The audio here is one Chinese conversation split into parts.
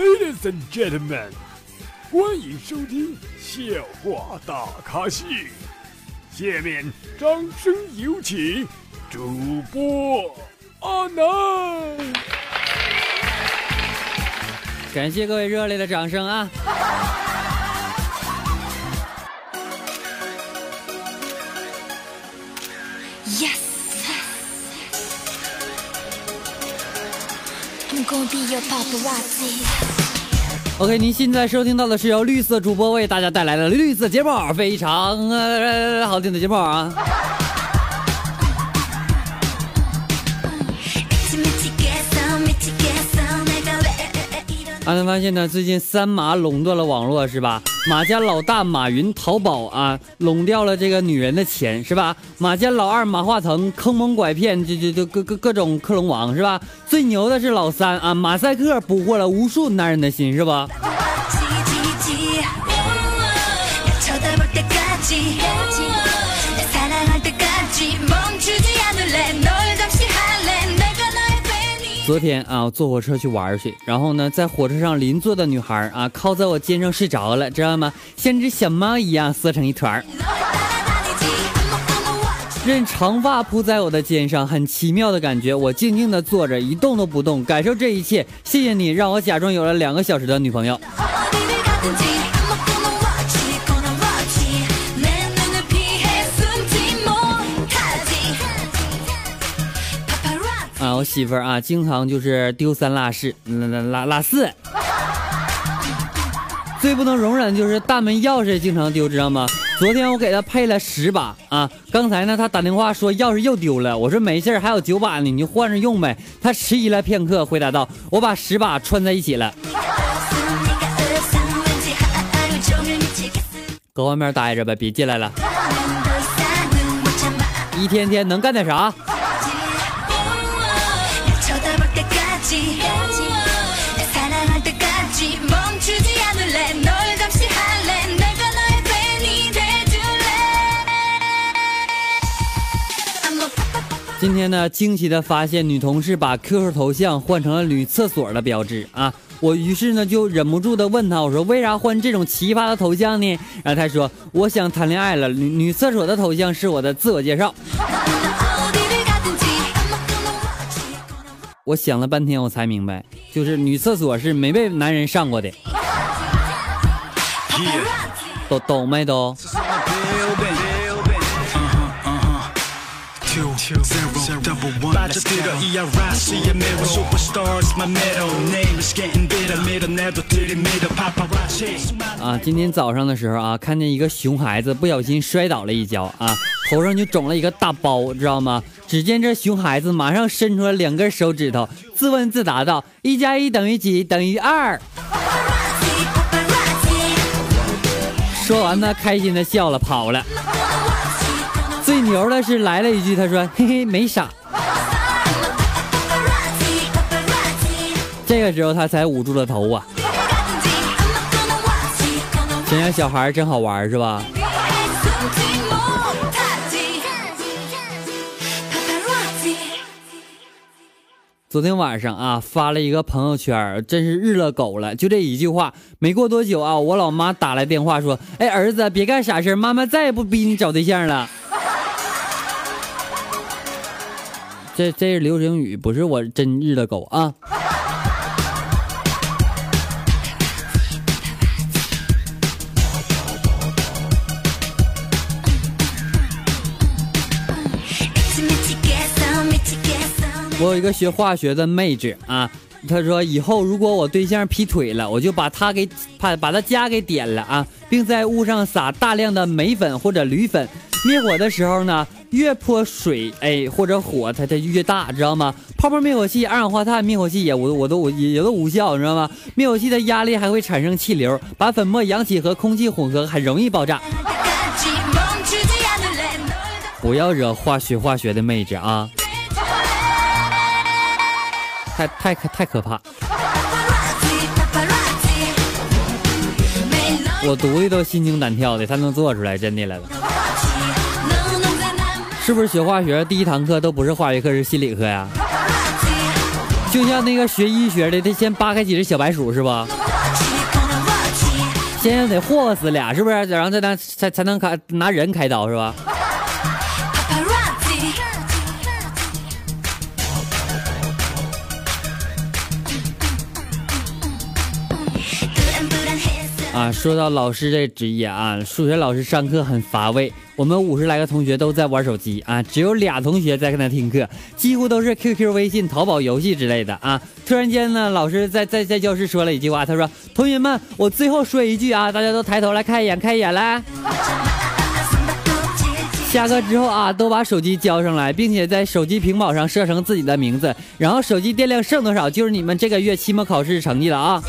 Ladies and gentlemen，欢迎收听笑话大咖秀。下面掌声有请主播阿南。感谢各位热烈的掌声啊！OK，您现在收听到的是由绿色主播为大家带来的绿色节目，非常呃好听的节目啊！阿南发现呢最近三马垄断了网络是吧？马家老大马云淘宝啊垄掉了这个女人的钱是吧？马家老二马化腾坑蒙拐骗就就就各各各种克隆王是吧？最牛的是老三啊马赛克捕获了无数男人的心是吧？昨天啊我坐火车去玩去然后呢在火车上邻座的女孩啊靠在我肩上睡着了知道吗？像只小猫一样缩成一团儿。任长发铺在我的肩上很奇妙的感觉我静静的坐着一动都不动。感受这一切谢谢你让我假装有了两个小时的女朋友。我媳妇儿啊，经常就是丢三落四，落落落四。最不能容忍就是大门钥匙经常丢，知道吗？昨天我给他配了十把啊，刚才呢他打电话说钥匙又丢了，我说没事还有九把呢，你就换着用呗。他迟疑了片刻，回答道：“我把十把串在一起了，搁外面待着呗，别进来了。一天天能干点啥？”今天呢惊奇的发现女同事把 qq 头像换成了女厕所的标志啊我于是呢就忍不住的问她我说为啥换这种奇葩的头像呢？然后她说我想谈恋爱了女女厕所的头像是我的自我介绍。我想了半天我才明白就是女厕所是没被男人上过的。都懂没都？Two, zero, double one, let's go. 이 알라시의 mirror superstars my middle name is getting bitter 밀어내도 들이밀어 paparazzi 啊，今天早上的时候啊，看见一个熊孩子不小心摔倒了一跤啊，头上就肿了一个大包，知道吗？只见这熊孩子马上伸出了两根手指头，自问自答道：“一加一等于几？等于二。 paparazzi paparazzi ”说完呢，开心的笑了，跑了。 牛的是来了一句，他说 嘿嘿，没啥。这个时候他才捂住了头啊。想想小孩真好玩是吧？昨天晚上啊，发了一个朋友圈，真是日了狗了，就这一句话。没过多久啊，我老妈打来电话说，哎，儿子，别干傻事，妈妈再也不逼你找对象了。这这是流行语，不是我真日的狗啊。我有一个学化学的妹子啊，她说以后如果我对象劈腿了，我就把他给把把他家给点了啊，并在屋上撒大量的煤粉或者铝粉，灭火的时候呢，越泼水哎或者火，它它越大，知道吗？泡泡灭火器、二氧化碳灭火器也我我都我也也都无效，你知道吗？灭火器的压力还会产生气流，把粉末扬起和空气混合，很容易爆炸。不要惹化学化学的妹子啊！太太可太可怕！我读的都心惊胆跳的，他能做出来，真的来了。是不是学化学第一堂课都不是化学课，是心理课呀？就像那个学医学的，得先扒开几只小白鼠是吧？先得霍霍死俩，是不是？然后再拿才才能开拿人开刀是吧？啊，说到老师这职业啊，数学老师上课很乏味，我们五十来个同学都在玩手机啊，只有俩同学在跟他听课，几乎都是 QQ、微信、淘宝游戏之类的啊。突然间呢，老师在在在教室说了一句话，他说：“同学们，我最后说一句啊，大家都抬头来看一眼，看一眼来。”下课之后啊，都把手机交上来，并且在手机屏保上设成自己的名字，然后手机电量剩多少就是你们这个月期末考试成绩了啊。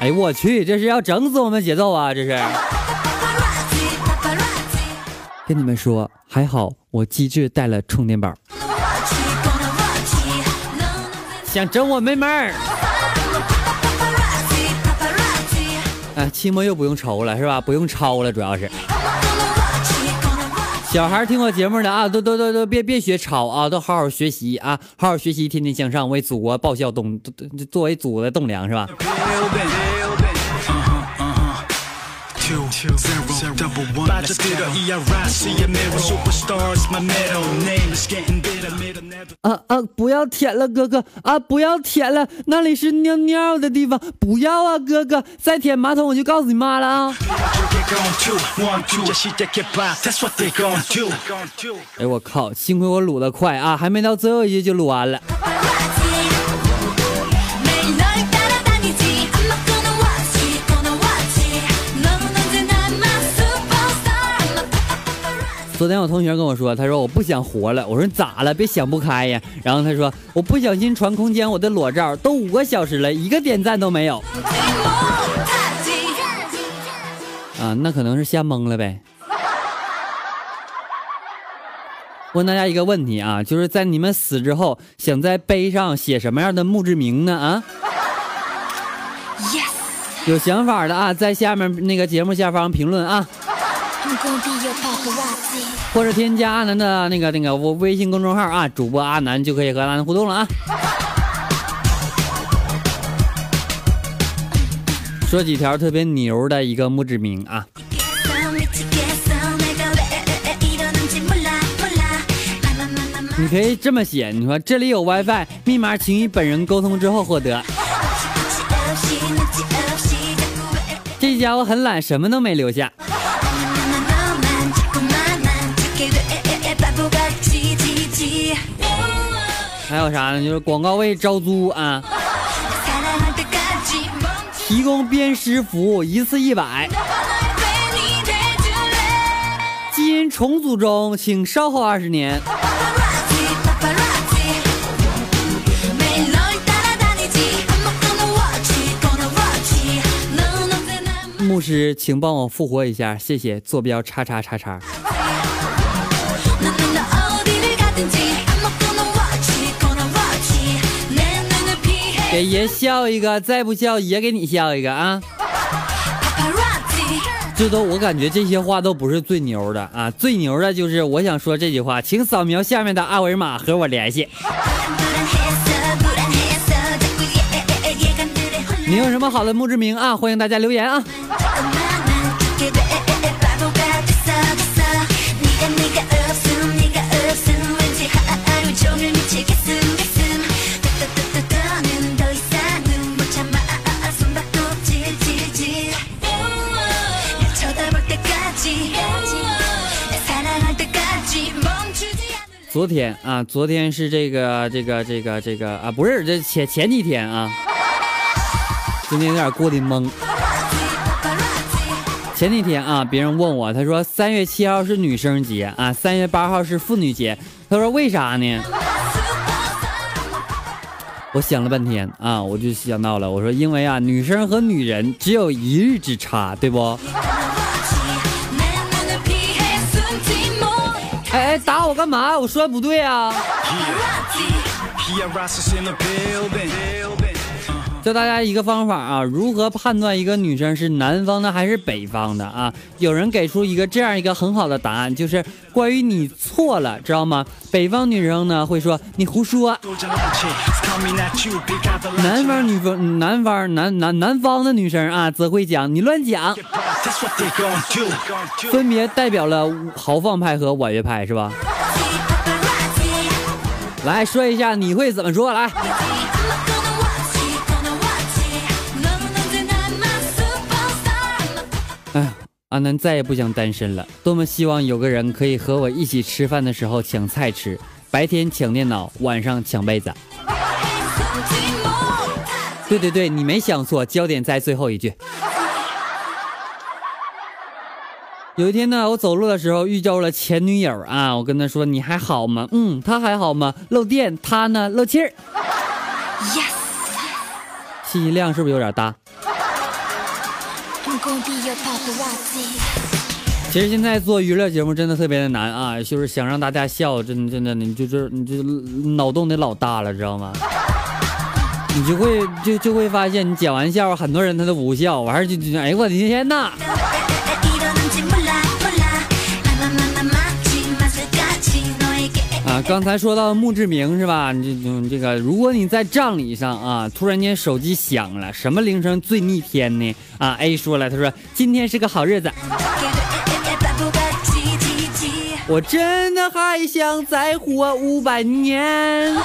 哎我去，这是要整死我们节奏啊！这是跟你们说，还好我机智带了充电宝，想整我没门儿。哎，期末又不用愁了是吧？不用抄了，主要是。小孩听我节目的啊，都都都都别别学吵啊，都好好学习啊，好好学习，天天向上，为祖国报效栋，作为祖国的栋梁是吧？啊啊不要舔了哥哥。啊不要舔了那里是尿尿的地方。不要啊哥哥。再舔马桶我就告诉你妈了啊。哎我靠幸亏我撸的快啊还没到最后一句就撸完了。昨天我同学跟我说，他说我不想活了。我说咋了？别想不开呀。然后他说我不小心传空间我的裸照，都五个小时了，一个点赞都没有啊！那可能是吓蒙了呗。问大家一个问题啊，就是在你们死之后，想在碑上写什么样的墓志铭呢？啊？有想法的啊，在下面那个节目下方评论啊。或者添加阿南的那个那个我微信公众号啊，主播阿南就可以和阿南互动了啊。说几条特别牛的一个墓志铭啊，你可以这么写，你说这里有 WiFi，密码请与本人沟通之后获得。这家伙很懒，什么都没留下。还有啥呢？就是广告位招租啊，提供鞭尸服务，一次一百。基因重组中，请稍后二十年。牧师，请帮我复活一下，谢谢。坐标叉叉叉叉。给爷笑一个，再不笑爷给你笑一个啊！这都我感觉这些话都不是最牛的啊，最牛的就是我想说这句话，请扫描下面的二维码和我联系。你有什么好的墓志铭啊？欢迎大家留言啊！昨天啊，昨天是这个这个这个这个啊，不是这前前几天啊，今天有点过得懵。前几天啊，别人问我，他说三月七号是女生节啊，三月八号是妇女节，他说为啥呢？我想了半天啊，我就想到了，我说因为啊，女生和女人只有一日之差，对不？哎哎，干嘛？我说的不对啊。教大家一个方法啊，如何判断一个女生是南方的还是北方的啊？有人给出一个这样一个很好的答案，就是关于你错了，知道吗？北方女生呢会说你胡说，南方女方南方南南南方的女生啊则会讲你乱讲，分别代表了豪放派和婉约派，是吧？来说一下你会怎么说来？哎呀，阿南再也不想单身了，多么希望有个人可以和我一起吃饭的时候抢菜吃，白天抢电脑，晚上抢被子。对对对，你没想错，焦点在最后一句。有一天呢，我走路的时候遇到了前女友啊，我跟她说：“你还好吗？”嗯，她还好吗？漏电，她呢？漏气儿。Yes。信息量是不是有点大？其实现在做娱乐节目真的特别的难啊，就是想让大家笑，真的真的，你就是你就脑洞得老大了，知道吗？你就会就就会发现，你讲完笑话，很多人他都不笑，完事就就哎呦我的天呐！刚才说到墓志铭是吧？你这这个，如果你在葬礼上啊，突然间手机响了，什么铃声最逆天呢？啊，A 说了，他说今天是个好日子，我真的还想再活五百年。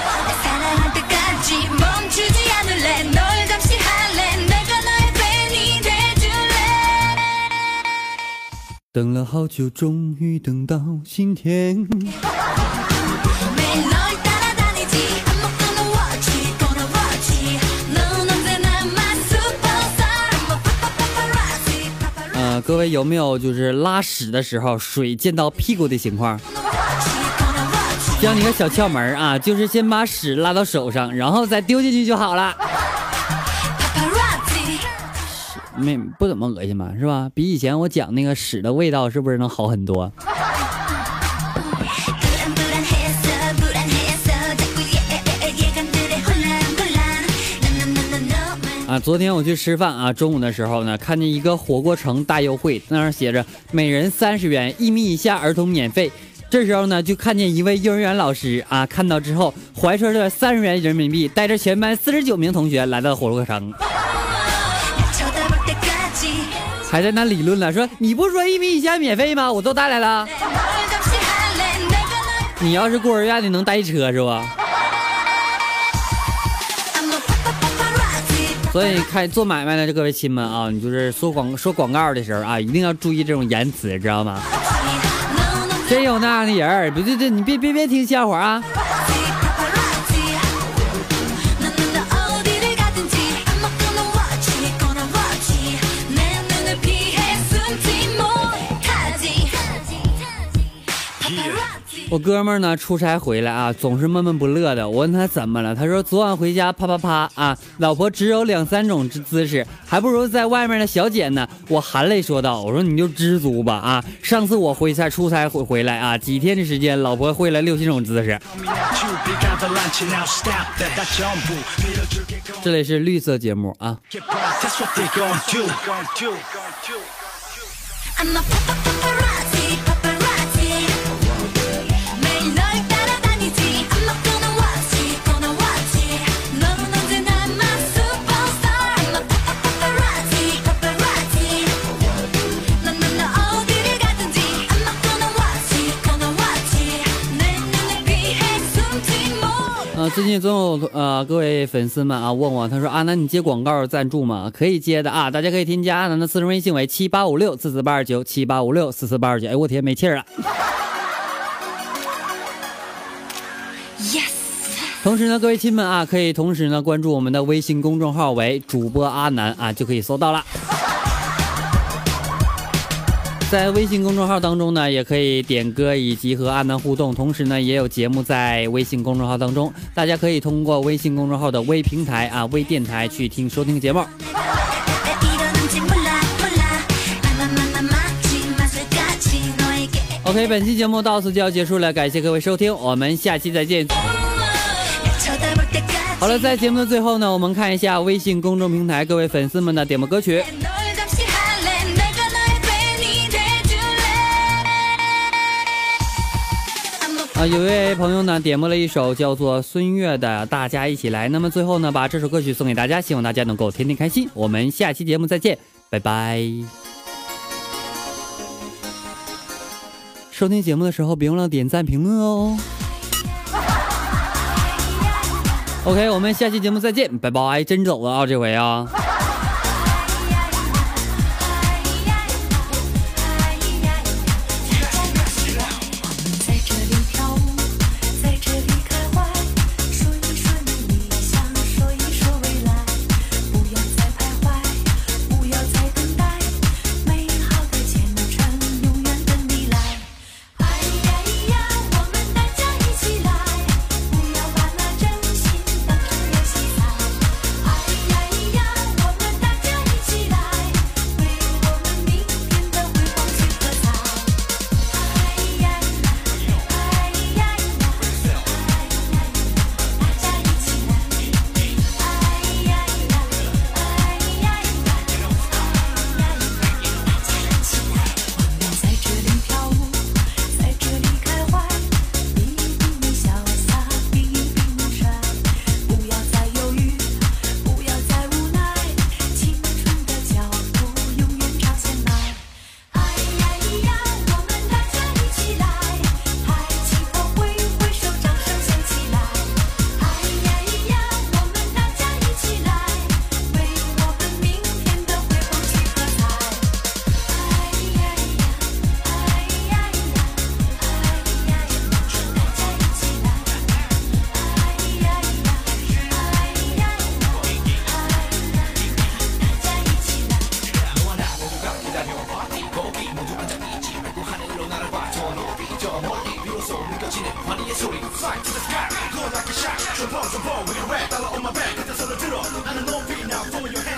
等了好久，终于等到今天。位有没有就是拉屎的时候水溅到屁股的情况？教你个小窍门啊，就是先把屎拉到手上，然后再丢进去就好了。没不怎么恶心吧，是吧？比以前我讲那个屎的味道是不是能好很多？昨天我去吃饭啊，中午的时候呢，看见一个火锅城大优惠，那上写着每人三十元，一米以下儿童免费。这时候呢，就看见一位幼儿园老师啊，看到之后怀揣着三十元人民币，带着全班四十九名同学来到火锅城。还在那理论了，说你不说一米以下免费吗？我都带来了。你要是孤儿院的，能带一车是吧？所以开做买卖的各位亲们啊，你就是说广说广告的时候啊，一定要注意这种言辞，知道吗？真有那样的人别，别对对，你别别别听笑话啊。我哥们儿呢出差回来啊，总是闷闷不乐的。我问他怎么了，他说昨晚回家啪啪啪啊，老婆只有两三种姿姿势，还不如在外面的小姐呢。我含泪说道：“我说你就知足吧啊，上次我回差出差回回来啊，几天的时间，老婆会了六七种姿势。”这里是绿色节目啊。最近总有呃各位粉丝们啊问我，他说阿南你接广告赞助吗？可以接的啊，大家可以添加阿南的私人微信为七八五六四四八二九七八五六四四八二九。哎我天没气儿了。Yes。同时呢，各位亲们啊，可以同时呢关注我们的微信公众号为主播阿南啊，就可以搜到了。在微信公众号当中呢也可以点歌以及和阿南互动同时呢也有节目在微信公众号当中大家可以通过微信公众号的微平台啊微电台去听收听节目。Ok 本期节目到此就要结束了感谢各位收听我们下期再见。好了在节目的最后呢我们看一下微信公众平台各位粉丝们的点播歌曲。有一位朋友呢点播了一首叫做孙悦的大家一起来那么最后呢把这首歌曲送给大家希望大家能够天天开心。我们下期节目再见拜拜。收听节目的时候别忘了点赞评论哦。Ok 我们下期节目再见拜拜真走了啊这回啊。your rap, dollar on my back, got the solo tittle. I don't know, beat now, following your head.